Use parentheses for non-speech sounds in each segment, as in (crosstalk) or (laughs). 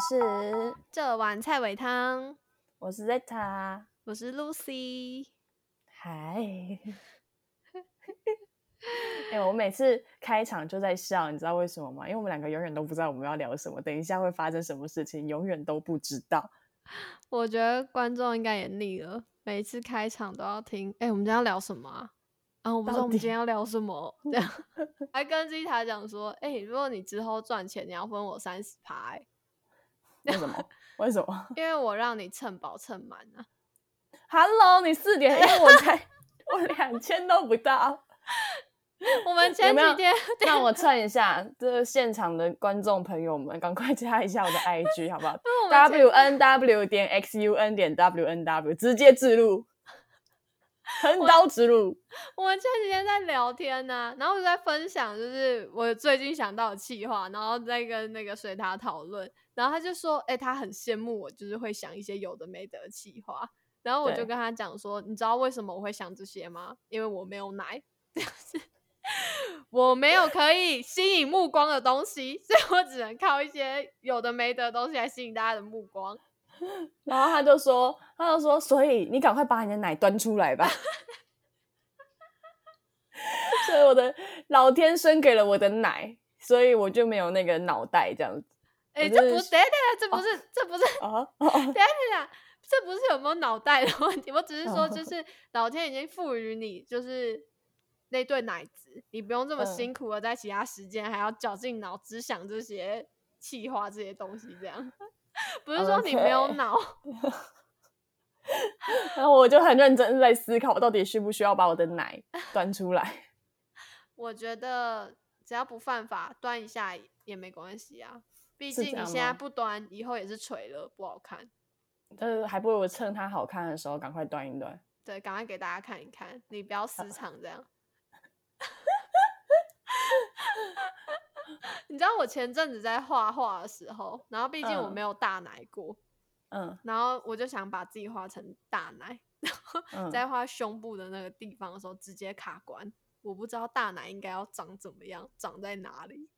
是这碗菜尾汤，我是 Zeta，我是 Lucy。嗨，(laughs) 哎、我每次开场就在笑，你知道为什么吗？因为我们两个永远都不知道我们要聊什么，等一下会发生什么事情，永远都不知道。我觉得观众应该也腻了，每次开场都要听。哎、我们今天要聊什么啊？啊，我不知道我们今天要聊什么。(laughs) 这 (laughs) 样还跟 Zeta 讲说，哎、如果你之后赚钱，你要分我三十趴，哎，为什么？为什么 (laughs) 因为我让你蹭饱蹭满啊。？Hello，你四点，因为我才 (laughs) 我两千都不到。我们前几天让我蹭一下，(laughs) 这个现场的观众朋友们，赶快加一下我的 IG 好不好？W N W 点 X U N 点 W N W 直接自录，(laughs) 横刀直入。我们前几天在聊天呢、然后我就在分享，就是我最近想到的气话，然后再跟那个水塔讨论，然后他就说，哎、他很羡慕我，就是会想一些有的没的的气话，然后我就跟他讲说，你知道为什么我会想这些吗？因为我没有奶，就是我没有可以吸引目光的东西，所以我只能靠一些有的没的的东西来吸引大家的目光。(laughs) 然后他就说，他就说，所以你赶快把你的奶端出来吧。(laughs) 所以我的老天生给了我的奶，所以我就没有那个脑袋这样子。哎、我这不，对的这不是，这不是哦哦哦等下等下，这不是有没有脑袋的问题，我只是说，就哦是老天已经赋予你，就是那对奶子，你不用这么嗯辛苦的在其他时间还要绞尽脑汁想这些气话这些东西，这样不是说你没有脑。(laughs) 然后我就很认真在思考，我到底需不需要把我的奶 (laughs) 端出来？我觉得只要不犯法，端一下也没关系啊。毕竟你现在不端，以后也是垂了，不好看。但是，还不如趁它好看的时候赶快端一端。对，赶快给大家看一看，你不要私藏这样。你知道我前阵子在画画的时候，然后毕竟我嗯没有大奶过，嗯然后我就想把自己画成大奶，(laughs) 然后嗯，在画胸部的那个地方的时候直接卡关，我不知道大奶应该要长怎么样，长在哪里，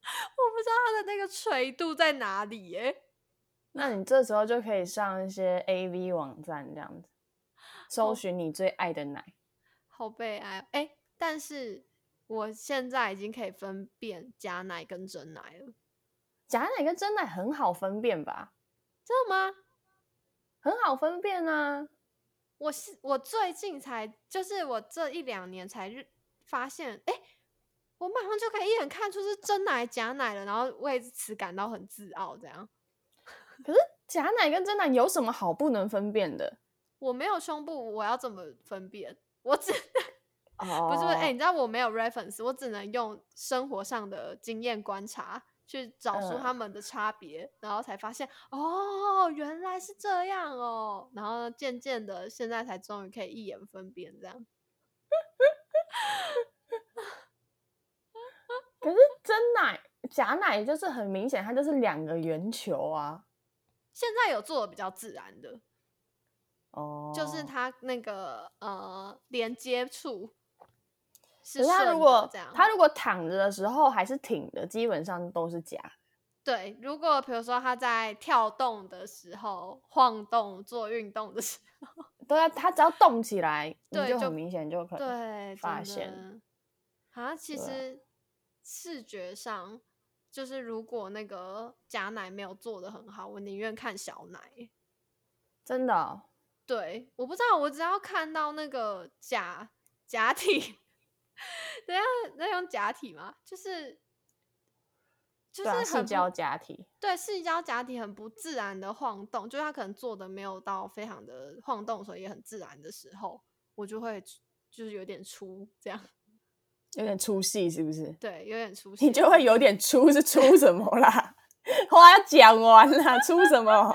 (laughs) 我不知道它的那个垂度在哪里耶、那你这时候就可以上一些 A V 网站这样子，搜哦寻你最爱的奶。好悲哀哦。哎、但是我现在已经可以分辨假奶跟真奶了，假奶跟真奶很好分辨吧？真的吗？很好分辨啊。我是我最近才，就是我这一两年才发现，哎、我马上就可以一眼看出是真奶假奶了，然后为此感到很自傲。这样，(laughs) 可是假奶跟真奶有什么好不能分辨的？我没有胸部，我要怎么分辨？我只哦不是不是，哎、你知道我没有 reference，我只能用生活上的经验观察去找出嗯。他们的差别，然后才发现哦，原来是这样哦，然后渐渐的，现在才终于可以一眼分辨这样。(laughs) 可是真奶、假奶就是很明显，它就是两个圆球啊。现在有做的比较自然的，哦，就是它那个呃连接处是可是它顺的如果这样。它如果躺着的时候还是挺的，基本上都是假的。对，如果比如说他在跳动的时候、晃动、做运动的时候，(laughs) 对啊，他只要动起来，你对就就很明显就可以。对，真发现啊，其实视觉上就是如果那个假奶没有做的很好，我宁愿看小奶欸。真的哦、对，我不知道，我只要看到那个假假体，等一下那用假体吗？就是就是很不细胶假体。对视胶假体很不自然的晃动，就是它可能做的没有到非常的晃动，所以也很自然的时候，我就会就是有点粗这样，有点出戏是不是？对，有点出戏，你就会有点粗是出什么啦？(laughs) 话要讲完啦，出什么？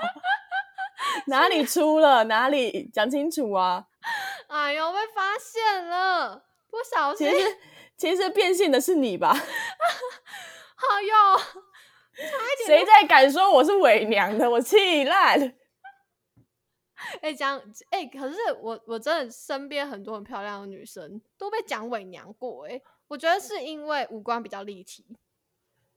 哪里出了？哪里讲清楚啊？(laughs) 哎呦被发现了，不小心其，实 (laughs) 其实变性的是你吧？(laughs) 好哟，谁在敢说我是伪娘的？我气烂！哎讲哎，可是我我真的身边很多很漂亮的女生都被讲伪娘过，哎，我觉得是因为五官比较立体，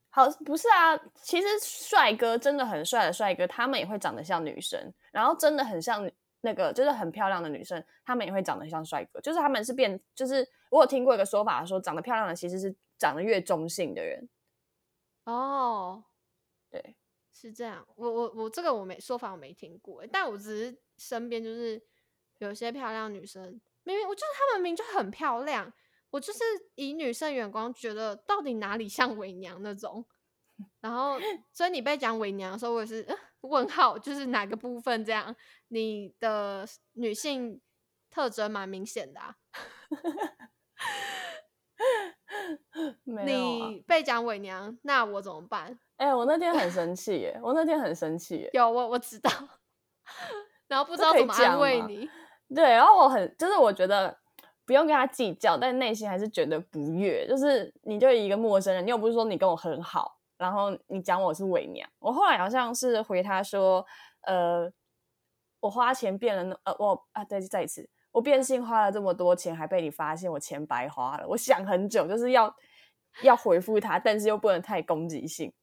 好，不是啊，其实帅哥真的很帅的帅哥，他们也会长得像女生，然后真的很像那个就是很漂亮的女生，她们也会长得像帅哥，就是他们是变，就是我有听过一个说法，说长得漂亮的其实是长得越中性的人。哦，对，是这样。我我我这个我没说法我没听过欸，但我只是身边就是有些漂亮女生，明明我就是她们明明就很漂亮，我就是以女生眼光觉得到底哪里像伪娘那种。然后，所以你被讲伪娘的时候，我也是、呃、问号，就是哪个部分这样？你的女性特征蛮明显的啊。(laughs) 没有啊。你被讲伪娘，那我怎么办？哎、我那天很生气耶，我那天很生气耶。有我我知道，(laughs) 然后不知道怎么安慰你。(laughs) 对，然后我很就是我觉得不用跟他计较，但内心还是觉得不悦。就是你就一个陌生人，你又不是说你跟我很好，然后你讲我是伪娘。我后来好像是回他说，呃，我花钱变了，呃，我啊，对，再一次，我变性花了这么多钱，还被你发现我钱白花了。我想很久，就是要要回复他，但是又不能太攻击性。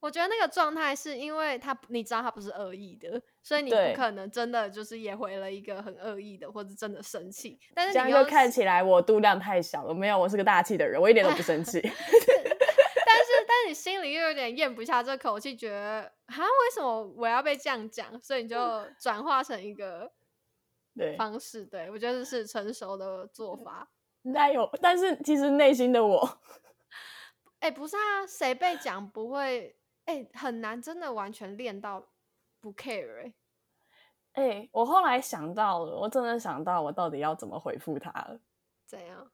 我觉得那个状态是因为他你知道他不是恶意的，所以你不可能真的就是也回了一个很恶意的，或者真的生气。但是你又样就看起来我度量太小了。没有，我是个大气的人，我一点都不生气。(laughs) 你心里又有点咽不下这口气，觉得啊为什么我要被这样讲？所以你就转化成一个对，方式。对我觉得是成熟的做法。那有，但是其实内心的我，(laughs) 哎、不是啊，谁被讲不会？哎、很难真的完全练到不 care 哎、哎、我后来想到了，我真的想到我到底要怎么回复他了。怎样？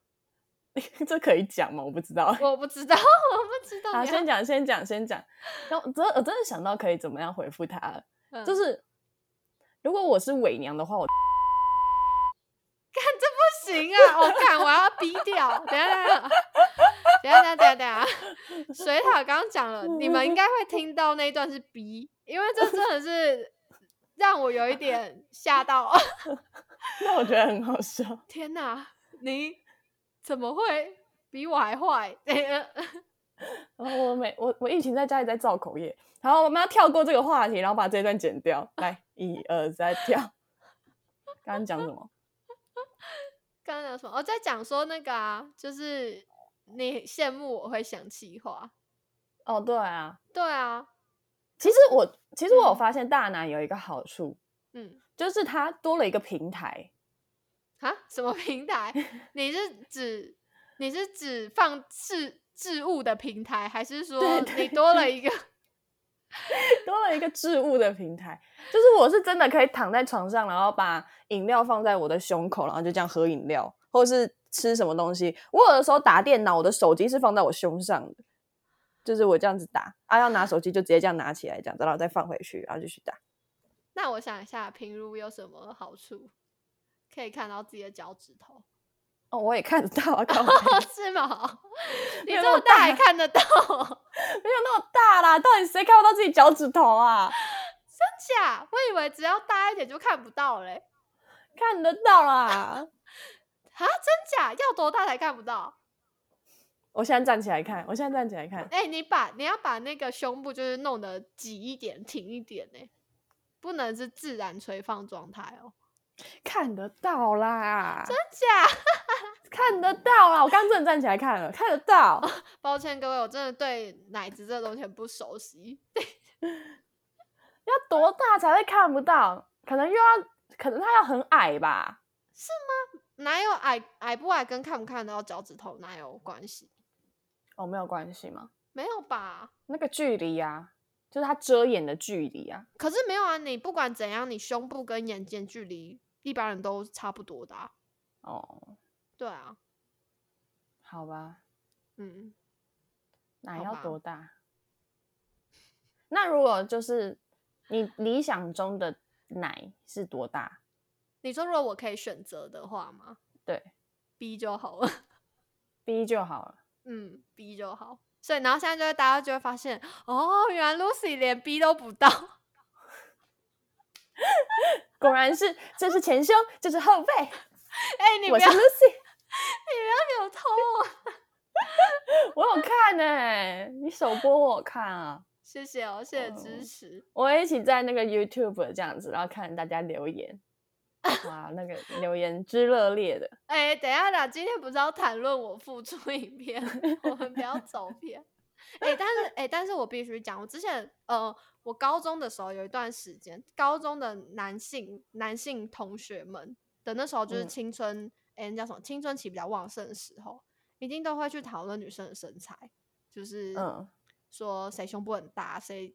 (laughs) 这可以讲吗？我不知道。我不知道，(laughs) 我不知道。好，你先讲，先讲，先讲。然后真，我真的想到可以怎么样回复他了，嗯就是如果我是伪娘的话，我 (laughs) 看这不行啊！我看我要逼掉。等下，等下，等下，等下，等下。水塔刚刚讲了，你们应该会听到那一段是逼，因为这真的是让我有一点吓到。那我觉得很好笑。天哪，你怎么会比我还坏？(laughs) 然后我每我我疫情在家里在造口业，然后我们要跳过这个话题，然后把这一段剪掉。来，一二三，跳。刚刚讲什么？(laughs) 刚刚讲什么？我在讲说那个啊，就是你羡慕我会想气话。哦，对啊，对啊，其实我其实我有嗯发现大男有一个好处，嗯，就是它多了一个平台。啊，什么平台？你是指你是指放置置物的平台，还是说你多了一个？多了一个置物的平台，就是我是真的可以躺在床上，然后把饮料放在我的胸口，然后就这样喝饮料，或者是吃什么东西。我有的时候打电脑，我的手机是放在我胸上的，就是我这样子打啊，要拿手机就直接这样拿起来，这样子，然后再放回去，然后继续打。那我想一下，平如有什么好处？可以看到自己的脚趾头，哦，我也看得到啊，(laughs) 靠哦，(laughs) 是吗？你这么大还看得到？(laughs) 没有那么大啦，到底谁看不到自己脚趾头啊？真假？我以为只要大一点就看不到嘞。看得到啦！啊，真假？要多大才看不到？我现在站起来看，我现在站起来看，哎、你把你要把那个胸部就是弄得挤一点、挺一点呢、不能是自然垂放状态哦。看得到啦，真假？(laughs) 看得到啦！我刚真的站起来看了，看得到。抱歉各位，我真的对奶子这个东西很不熟悉。(laughs) 要多大才会看不到？可能又要，可能他要很矮吧？是吗哪有矮矮不矮跟看不看得到脚趾头哪有关系？哦，没有关系吗？没有吧？那个距离呀、就是它遮掩的距离啊。可是没有啊，你不管怎样，你胸部跟眼睛距离一般人都差不多的、啊。哦，对啊，好吧，嗯，奶要多大？(laughs) 那如果就是你理想中的奶是多大？你说如果我可以选择的话吗对？B 就好了。，B 就好了。嗯，B 就好。所以，然后现在就会大家就会发现，哦，原来 Lucy 连 B 都不到。(laughs) 果然是，这是前胸，这是后背。(laughs) 哎、你不我是要，(laughs) 你。不要给我偷我。(laughs) 我有看呢、你首播我有看啊，谢谢哦，谢谢支嗯持。我一起在那个 YouTube 这样子，然后看大家留言，哇，那个留言之热烈的，哎、等一下啦，今天不是要谈论我付出影片，我们不要走偏。哎、但是哎、但是我必须讲，我之前呃，我高中的时候有一段时间，高中的男性男性同学们的那时候就是嗯青春，哎、那叫什么？青春期比较旺盛的时候，一定都会去讨论女生的身材，就是嗯说谁胸部很大，谁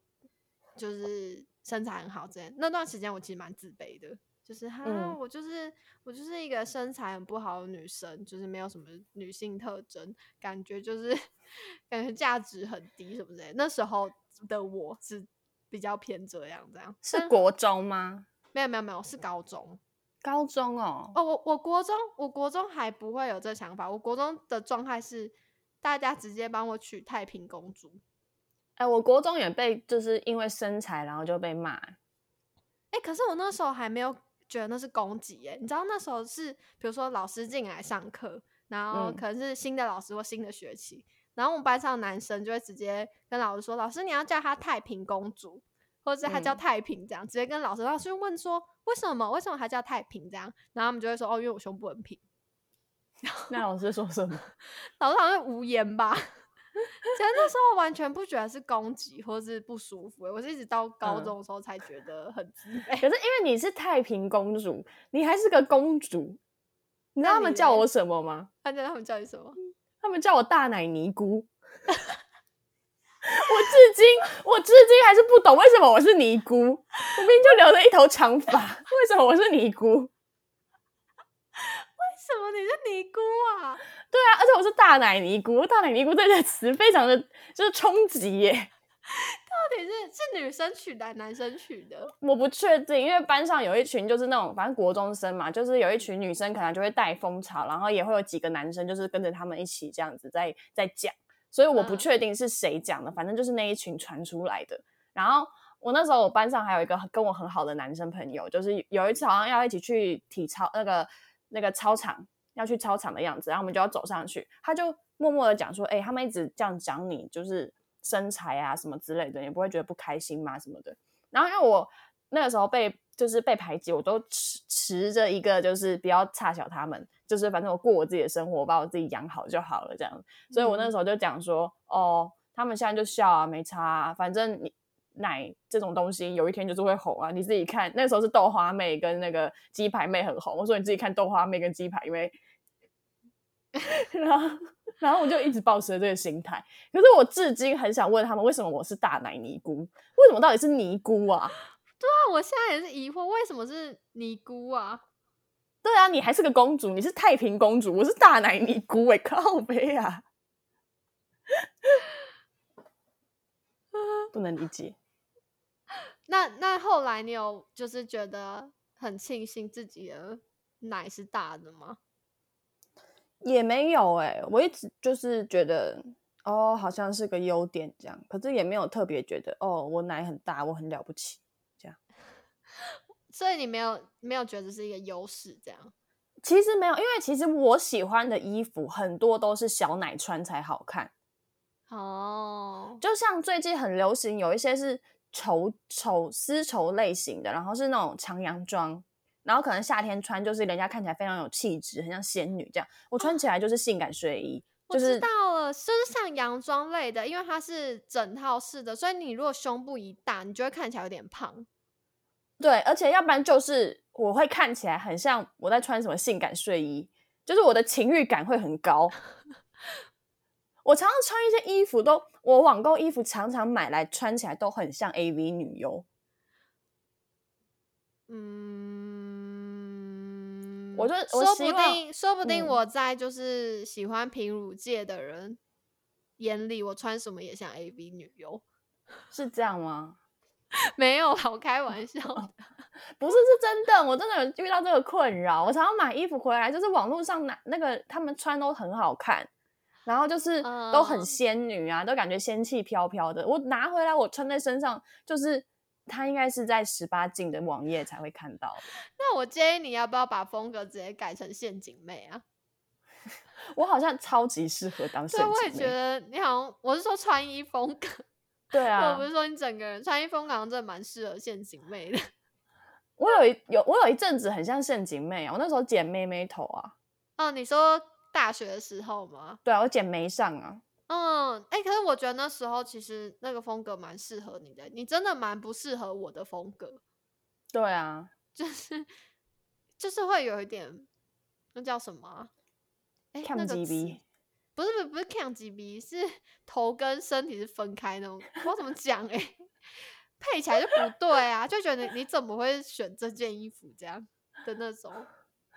就是身材很好之类。那段时间我其实蛮自卑的，就是哈，嗯我就是我就是一个身材很不好的女生，就是没有什么女性特征，感觉就是感觉价值很低什么之类的。那时候的我是比较偏这样这样，是国中吗？没有没有没有是高中高中哦，哦，我我国中我国中还不会有这想法，我国中的状态是大家直接帮我取太平公主。哎、我国中也被就是因为身材，然后就被骂。哎、可是我那时候还没有觉得那是攻击耶，你知道那时候是比如说老师进来上课，然后嗯可能是新的老师或新的学期，然后我们班上的男生就会直接跟老师说：“老师，你要叫她太平公主，或者是她叫嗯太平这样。直接跟老师，老师就问说：“为什么？为什么她叫太平这样？”然后他们就会说：“哦，因为我胸部很平。(laughs) 那老师说什么？” (laughs) 老师好像无言吧。其实那时候完全不觉得是攻击或是不舒服耶，我是一直到高嗯中的时候才觉得很自卑。可是因为你是太平公主，你还是个公主，你知道他们叫我什么吗？他知道他们叫你什么？(laughs) 他们叫我大奶尼姑。(laughs) 我至今，我至今还是不懂为什么我是尼姑。我明明就留着一头长发，为什么我是尼姑？为什么你是尼姑啊？对啊，而且我是大奶尼姑，大奶尼姑这个词非常的就是冲击耶。到底是是女生取的还是男生取的？我不确定，因为班上有一群就是那种反正国中生嘛，就是有一群女生可能就会带风潮，然后也会有几个男生就是跟着他们一起这样子在在讲，所以我不嗯确定是谁讲的，反正就是那一群传出来的。然后我那时候我班上还有一个跟我很好的男生朋友，就是有一次好像要一起去体操那个那个操场要去操场的样子，然后我们就要走上去，他就默默的讲说：“哎、他们一直这样讲你，就是身材啊什么之类的，你不会觉得不开心吗？什么的。”然后因为我那个时候被就是被排挤，我都持持着一个就是不要差小他们，就是反正我过我自己的生活，我把我自己养好就好了这样。所以我那嗯时候就讲说，哦，他们现在就笑啊，没差啊，反正你奶这种东西有一天就是会红啊，你自己看，那时候是豆花妹跟那个鸡排妹很红，我说你自己看豆花妹跟鸡排妹，(laughs) 然后然后我就一直保持着这个心态，可是我至今很想问他们，为什么我是大奶尼姑？为什么到底是尼姑啊？(laughs) 对啊我现在也是疑惑，为什么是尼姑啊？对啊，你还是个公主，你是太平公主，我是大奶尼姑哎、靠背啊，(laughs) 不能理解。那那后来你有就是觉得很庆幸自己的奶是大的吗？也没有哎、我一直就是觉得哦，好像是个优点这样，可是也没有特别觉得哦，我奶很大，我很了不起这样。(laughs) 所以你没有没有觉得是一个优势这样？其实没有，因为其实我喜欢的衣服很多都是小奶穿才好看，哦，就像最近很流行有一些是绸绸丝绸类型的，然后是那种长洋装。然后可能夏天穿就是人家看起来非常有气质，很像仙女这样。我穿起来就是性感睡衣，我知就是道了，就是像洋装类的，因为它是整套式的，所以你如果胸部一大，你就会看起来有点胖。对，而且要不然就是我会看起来很像我在穿什么性感睡衣，就是我的情欲感会很高。(laughs) 我常常穿一些衣服都，我网购衣服常常买来穿起来都很像 AV 女优。嗯，我就我说不定，说不定嗯我在就是喜欢平乳界的人眼里，我穿什么也像 AV 女优。是这样吗？(laughs) 没有啦，我开玩笑的。不是，是真的，我真的有遇到这个困扰。我常常买衣服回来，就是网络上那那个他们穿都很好看，然后就是都很嗯仙女啊，都感觉仙气飘飘的。我拿回来，我穿在身上，就是它应该是在十八禁的网页才会看到的。那我建议你要不要把风格直接改成陷阱妹啊？(laughs) 我好像超级适合当对，陷我也。觉得你好像，我是说穿衣风格，我对啊我不，是说你整个人穿衣风格好像真的蛮适合陷阱妹的。(laughs) 我有一有我有一阵子很像陷阱妹啊，我那时候剪妹妹头啊，哦，你说大学的时候吗？对啊，我剪眉上啊，嗯，哎、可是我觉得那时候其实那个风格蛮适合你的，你真的蛮不适合我的风格，对啊，就是就是会有一点那叫什么啊？哎、那个不是不是不是看 GB，是 (laughs) 头跟身体是分开那种，不知道怎么讲哎、配起来就不对啊，就觉得你你怎么会选这件衣服这样的那种？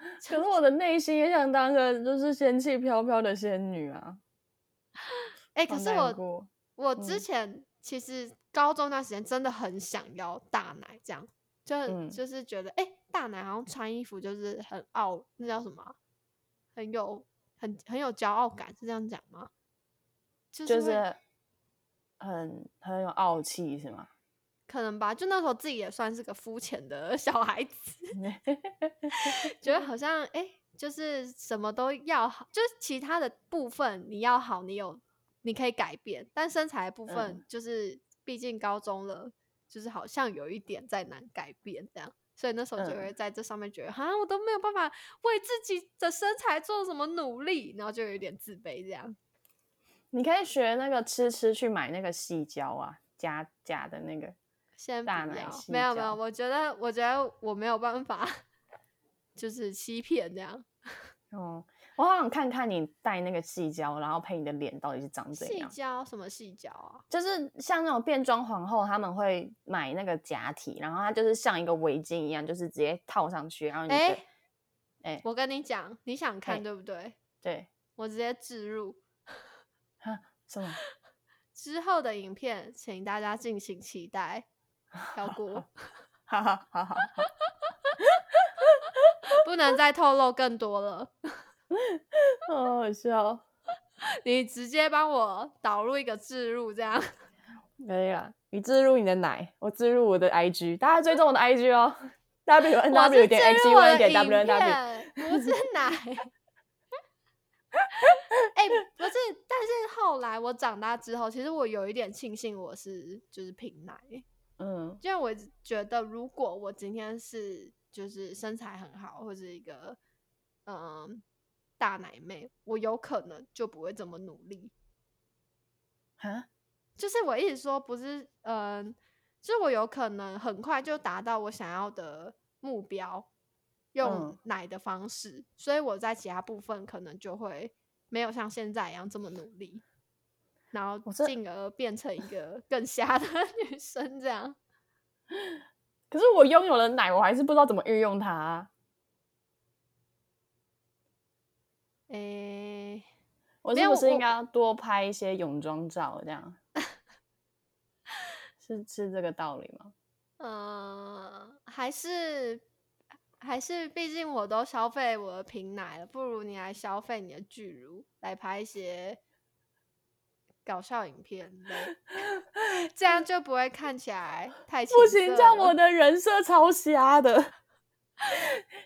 (laughs) 可是我的内心也想当个就是仙气飘飘的仙女啊。哎、可是我我之嗯前其实高中那段时间真的很想要大奶，这样就、嗯就是觉得哎、大奶好像穿衣服就是很傲，那叫什么啊？很有很很有骄傲感，是这样讲吗？就是很很有傲气是吗？可能吧，就那时候自己也算是个肤浅的 (laughs) 小孩子，(laughs) 觉得好像哎、诶就是什么都要好，就是其他的部分你要好，你有你可以改变，但身材的部分嗯就是毕竟高中了，就是好像有一点在难改变这样。所以那时候就嗯会在这上面觉得，好像我都没有办法为自己的身材做什么努力，然后就有一点自卑这样。你可以学那个吃吃去买那个细胶啊，加加的那个。先不要，大奶细没有没有，我觉得我觉得我没有办法，就是欺骗这样。(laughs) 哦，我好想看看你戴那个细胶，然后配你的脸到底是长怎样细样。胶什么细胶啊？就是像那种变装皇后，他们会买那个假体，然后它就是像一个围巾一样，就是直接套上去，然后你就哎哎我跟你讲，你想看哎对不对？对，我直接置入什么？(laughs) 之后的影片，请大家敬请期待。跳过，(laughs) 哈哈，好好好，(laughs) 不能再透露更多了。(laughs) 好好笑，你直接帮我导入一个置入，这样可以了。你置入你的奶，我置入我的 IG，大家追踪我的 IG 哦，W N 我 W 点 X 入 U 我 N 的点 W N W。片，不是奶。哎、不是，但是后来我长大之后，其实我有一点庆幸我是就是平奶，嗯。因为我觉得如果我今天是就是身材很好，或者一个嗯大奶妹，我有可能就不会这么努力。啊，就是我一直说不是，嗯，就是我有可能很快就达到我想要的目标，用嗯。奶的方式，所以我在其他部分可能就会没有像现在一样这么努力，然后进而变成一个更瞎的 (laughs) 女生这样。可是我拥有了奶，我还是不知道怎么运用它啊、诶、我是不是应该要多拍一些泳装照？这样 (laughs) 是是这个道理吗？嗯，还是还是，毕竟我都消费我的瓶奶了，不如你来消费你的巨乳，来拍一些搞笑影片呗，这样就不会看起来太不行，情这样我 (laughs) 的人设超瞎的。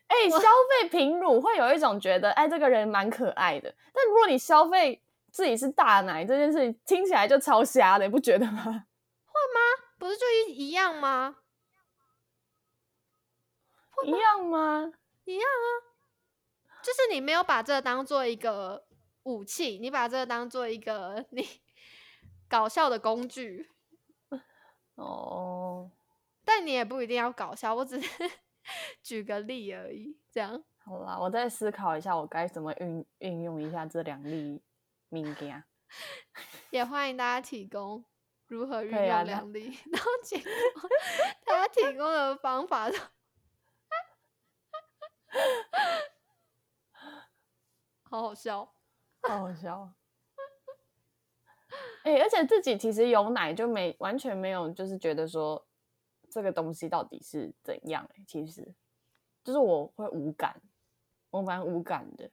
哎、消费平乳会有一种觉得，哎，这个人蛮可爱的。但如果你消费自己是大奶这件事情，听起来就超瞎的，你不觉得吗？会吗不是就一一样吗？一样吗？一样啊就是你没有把这当做一个武器，你把这当做一个你搞笑的工具，(laughs) 哦，但你也不一定要搞笑，我只是 (laughs) 举个例而已，这样。好啦，我再思考一下，我该怎么运运用一下这两例物件。(laughs) 也欢迎大家提供如何运用两粒，然后结果大家提供的方法都好好笑。好好笑哦。哎、而且自己其实有奶就没完全没有，就是觉得说这个东西到底是怎样、欸。其实就是我会无感，我蛮无感的。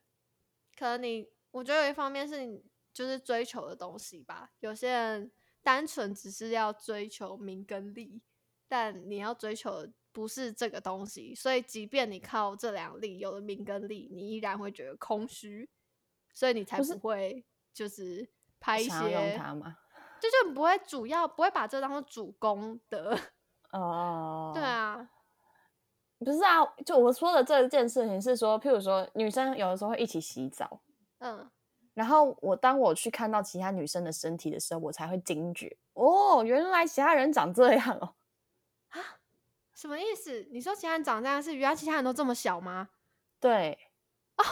可能你，我觉得有一方面是你就是追求的东西吧。有些人单纯只是要追求名跟利，但你要追求的不是这个东西，所以即便你靠这两利有了名跟利，你依然会觉得空虚。所以你才不会就是拍一想要用些，它吗？(laughs) 就就你不会主要不会把这当做主攻的。哦，(laughs) 对啊，不是啊，就我说的这件事情是说，譬如说女生有的时候会一起洗澡，嗯，然后我当我去看到其他女生的身体的时候，我才会惊觉，哦，原来其他人长这样哦。什么意思？你说其他人长这样是原来其他人都这么小吗？对，哦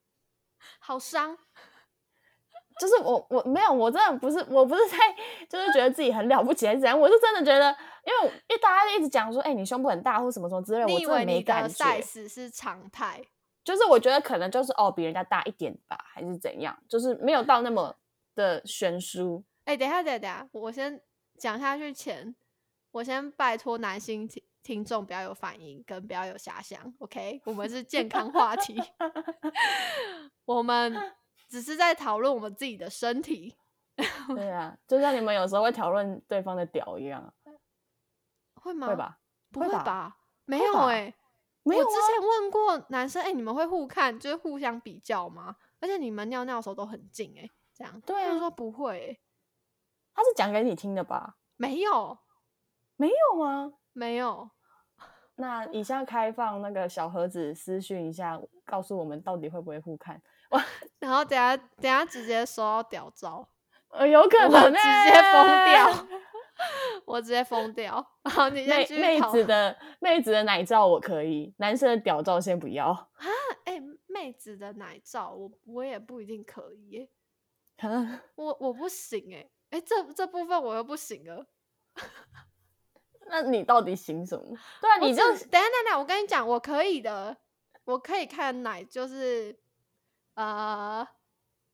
(laughs) 好伤。就是我我没有，我真的不是，我不是在就是觉得自己很了不起还是怎样，我是真的觉得，因为因为大家一直讲说，哎、你胸部很大或什么什么之类的，我真的没感觉。size 是常态？就是我觉得可能就是哦，比人家大一点吧，还是怎样，就是没有到那么的悬殊。哎、等下，等一下，等一下，我先讲下去前，我先拜托男性听听众不要有反应，跟不要有遐想，OK？我们是健康话题，(laughs) 我们只是在讨论我们自己的身体，(laughs) 对啊，就像你们有时候会讨论对方的屌一样，会吗？会？吧？不会吧？没有哎、没有啊我之前问过男生，哎、你们会互看，就是互相比较吗？而且你们尿尿的时候都很近、哎，这样。对啊他们说不会、欸，他是讲给你听的吧？没有，没有吗？(laughs) 没有。那以下开放那个小盒子私讯一下，告诉我们到底会不会互看？(laughs) 然后等下等下直接收到屌照，呃，有可我能、直欸，接疯掉，(laughs) 我直接疯掉。然后妹妹子的妹子的奶照我可以，男生的屌照先不要啊。哎、妹子的奶照，我我也不一定可以我我不行哎、哎、这这部分我又不行了。(laughs) 那你到底行什么？对啊，你就等下等一下，我跟你讲，我可以的，我可以看奶，就是呃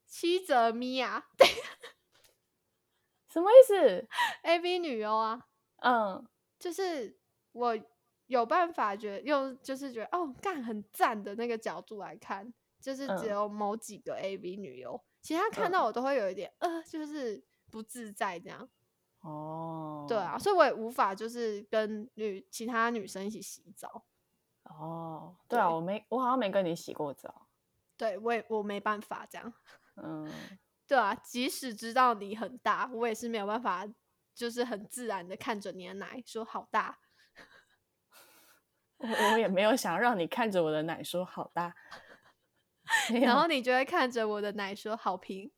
七泽咪呀 (laughs) 什么意思？，A V 女优啊，嗯，就是我有办法觉得用，就是觉得哦，干很赞的那个角度来看，就是只嗯有某几个 A V 女优，其他看嗯。到我都会有一点呃，就是不自在这样。哦，对啊，，所以我也无法就是跟女其他女生一起洗澡，哦，对啊，对。我没，我好像没跟你洗过澡。对我也我没办法这样。(laughs) 嗯，对啊，即使知道你很大，我也是没有办法，就是很自然的看着你的奶说好大。我我也没有想让你看着我的奶说好大，(laughs) 然后你就会看着我的奶说好平。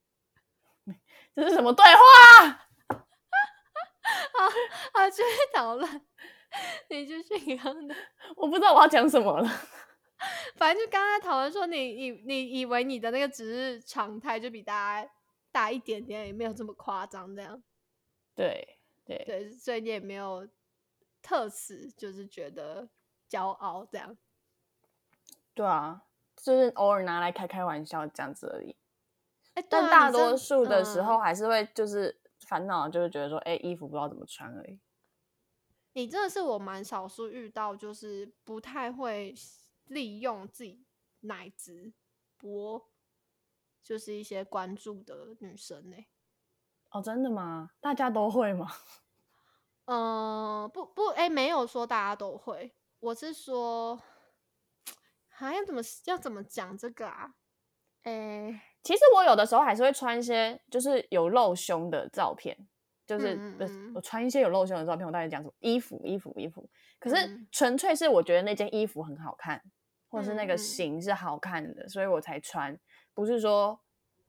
(laughs) 这是什么对话？啊啊，继续讨论，你继续你刚刚的，我不知道我要讲什么了。反正就刚才讨论说你你你以为你的那个只是常态，就比大家大一点点，也没有这么夸张这样。对对对，所以你也没有特此就是觉得骄傲这样。对啊，就是偶尔拿来开开玩笑这样子而已。但大多数的时嗯候还是会就是烦恼，就是觉得说，哎、衣服不知道怎么穿而已。你真的是我蛮少数遇到，就是不太会利用自己奶子博，就是一些关注的女生呢、哦，真的吗？大家都会吗？嗯，(laughs) 不不，哎、没有说大家都会，我是说，还要怎么要怎么讲这个啊？哎、其实我有的时候还是会穿一些就是有露胸的照片，就是我穿一些有露胸的照片，我到底讲什么？衣服，衣服，衣服。可是嗯纯粹是我觉得那件衣服很好看，或者是那个型是好看的，所以我才穿，不是说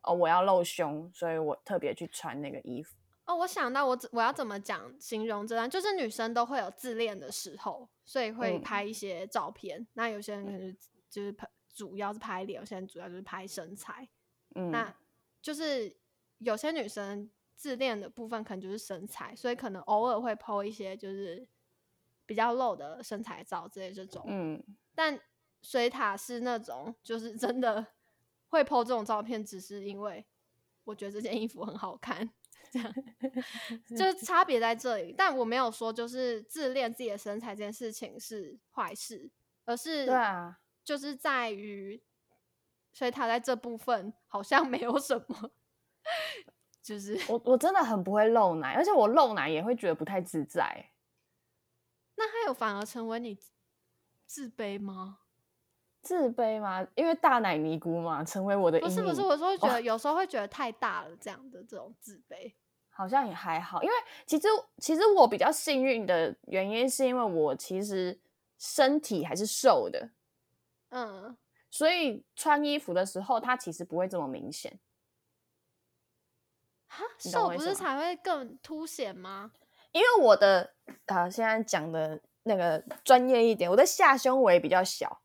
哦我要露胸，所以我特别去穿那个衣服。哦，我想到我怎我要怎么讲形容这段，就是女生都会有自恋的时候，所以会嗯拍一些照片。那有些人可能就就是拍，主要是拍脸，有些人主要就是拍身材。嗯，那就是有些女生自恋的部分可能就是身材，所以可能偶尔会 PO 一些就是比较露的身材照之类这种。嗯，但水塔是那种就是真的会 PO 这种照片，只是因为我觉得这件衣服很好看，这样就是差别在这里。但我没有说就是自恋自己的身材这件事情是坏事，而是对啊，就是在于水塔在这部分好像没有什么，就是我我真的很不会露奶，而且我露奶也会觉得不太自在。那他有反而成为你自自卑吗？自卑吗？因为大奶尼姑嘛，成为我的。不是不是，我说觉得有时候会觉得太大了，这样的这种自卑。好像也还好，因为其实其实我比较幸运的原因，是因为我其实身体还是瘦的，嗯，所以穿衣服的时候，它其实不会这么明显。哈，瘦不是才会更凸显吗？因为我的啊、现在讲的那个专业一点，我的下胸围比较小，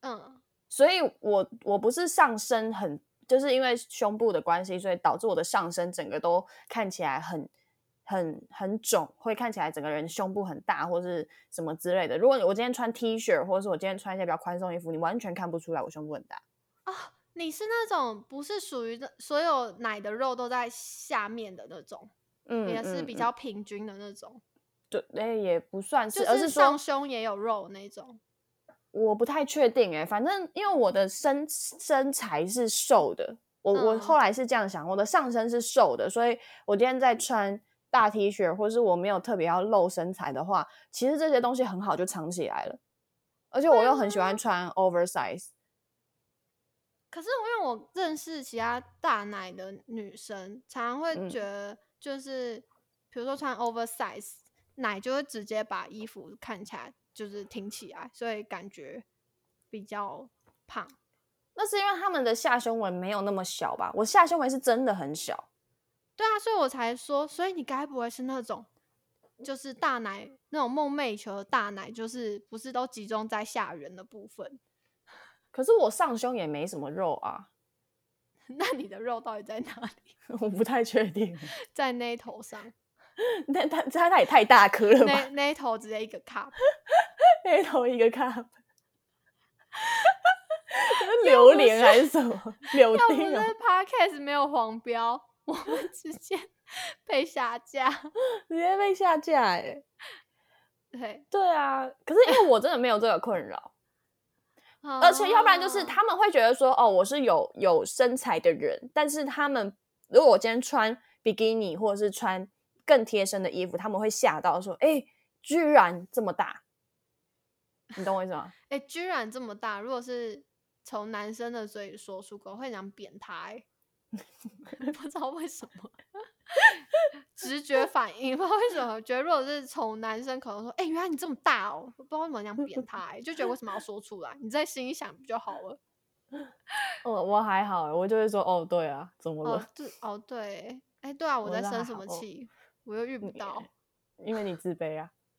嗯，所以我我不是上身很，就是因为胸部的关系，所以导致我的上身整个都看起来很很很肿，会看起来整个人胸部很大或是什么之类的。如果我今天穿 T 恤，或者是我今天穿一些比较宽松衣服，你完全看不出来我胸部很大。你是那种不是属于那所有奶的肉都在下面的那种，嗯，也是比嗯较平均的那种，对，哎，也不算是，就是而是说上胸也有肉那种。我不太确定哎、反正因为我的身身材是瘦的，我、我嗯。后来是这样想，我的上身是瘦的，所以我今天在穿大 T 恤，或是我没有特别要露身材的话，其实这些东西很好就藏起来了，而且我又很喜欢穿 oversize，可是因为我认识其他大奶的女生，常常会嗯。觉得就是，比如说穿 oversize 奶，就会直接把衣服看起来就是挺起来，所以感觉比较胖。那是因为他们的下胸围没有那么小吧？我下胸围是真的很小，对啊，所以我才说，所以你该不会是那种就是大奶那种梦寐以求的大奶，就是不是都集中在下缘的部分？(laughs) 可是我上胸也没什么肉啊，那你的肉到底在哪里？(laughs) 我不太确定，在那头上，(laughs) 那它它它也太大颗了吧？(laughs) 那那头直接一个 cup。(laughs) 黑头一个 cup，榴莲还是什么柳要不是丁哦？podcast 没有黄标，我们直接被下架。直接被下架哎！对，对啊，可是因为我真的没有这个困扰，而且要不然就是哦他们会觉得说，哦，我是有有身材的人，但是他们如果我今天穿比基尼或者是穿更贴身的衣服，他们会吓到说，哎，居然这么大，你懂我意思吗？哎、居然这么大！如果是从男生的嘴里说出口，会很想扁他、欸。(laughs) 不知道为什么，(laughs) 直觉反应，不知道为什么，觉得如果是从男生口中说，哎、原来你这么大哦，不知道为什么想扁他、欸，就觉得为什么要说出来？你在心里想不就好了？我 (laughs) 我还好欸，我就会说，哦，对啊，怎么哦了？，对，哦，对，哎、对啊，我我在生什么气？我又遇不到。因为你自卑啊，(laughs)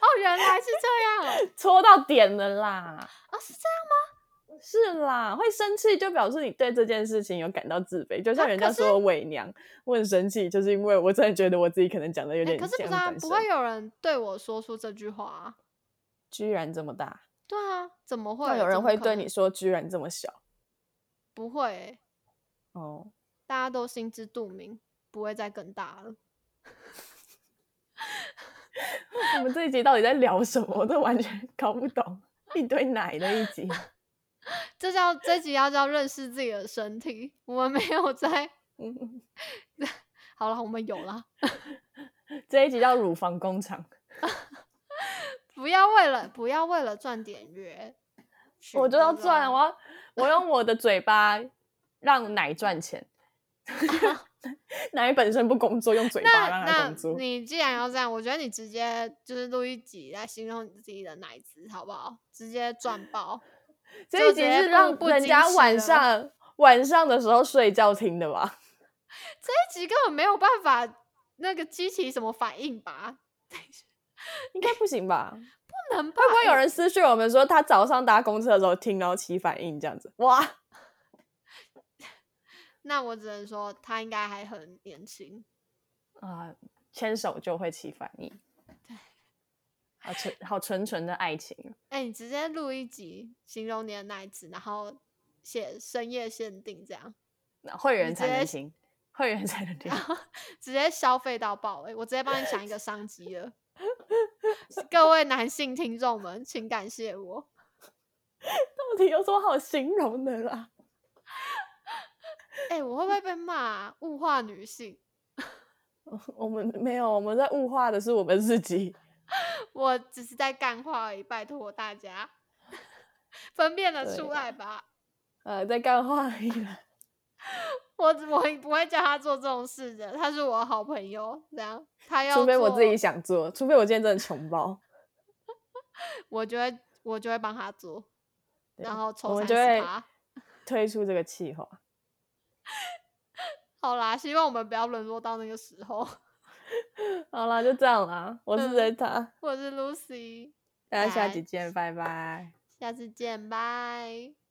哦，原来是这样哦 (laughs) 戳到点了啦。啊，是这样吗是啦，会生气就表示你对这件事情有感到自卑，就像人家说我伪娘，我很生气，就是因为我真的觉得我自己可能讲的有哎、点可是不像是啊，不会有人对我说出这句话啊。居然这么大，对啊，怎么会？有人会对你说居然这么小不会欸、哦。大家都心知肚明，不会再更大了。(laughs) 我们这一集到底在聊什么？我都完全搞不懂，一堆奶的一集。(laughs) 这叫这集要叫认识自己的身体。我们没有在，(laughs) 嗯，好了，我们有了。这一集叫乳房工厂，不要为了不要为了赚点阅，去我就要那个赚，我要我用我的嘴巴让奶赚钱。(laughs) 奶本身不工作，用嘴巴那让它那工作。你既然要这样，我觉得你直接就是录一集来形容你自己的奶子，好不好？直接赚爆。(laughs) 这一集是让人家晚上 (laughs) 晚上的时候睡觉听的吧？这一集根本没有办法那个激起什么反应吧？应该不行吧？不能吧？会不会有哎人私讯我们说他早上搭公车的时候听，然后起反应这样子？哇，那我只能说他应该还很年轻。啊，牵手就会起反应，对，好纯好纯纯的爱情。哎、你直接录一集形容你的奶子，然后写深夜限定这样，那会员才能听，会员才能听然。后直接消费到爆、欸！我直接帮你想一个商机了。各位男性听众们，请感谢我。(laughs) 到底有什么好形容的啦？哎、我会不会被骂、啊？物化女性？(laughs) 我们没有，我们在物化的是我们自己。(laughs) 我只是在干话而已，拜托大家。分辨得出来吧？(laughs) 呃，在干话而已啦。我我不会叫他做这种事的，他是我好朋友，这样他要除非我自己，想做，除非我今天真的穷爆，我就会我就会帮他做，然后我抽三十。推出这个计划。(laughs) 好啦，希望我们不要沦落到那个时候。(laughs) 好啦，就这样啦。我是嗯 Zeta，、我是 Lucy，大家下拜集见，拜拜。下次见，拜。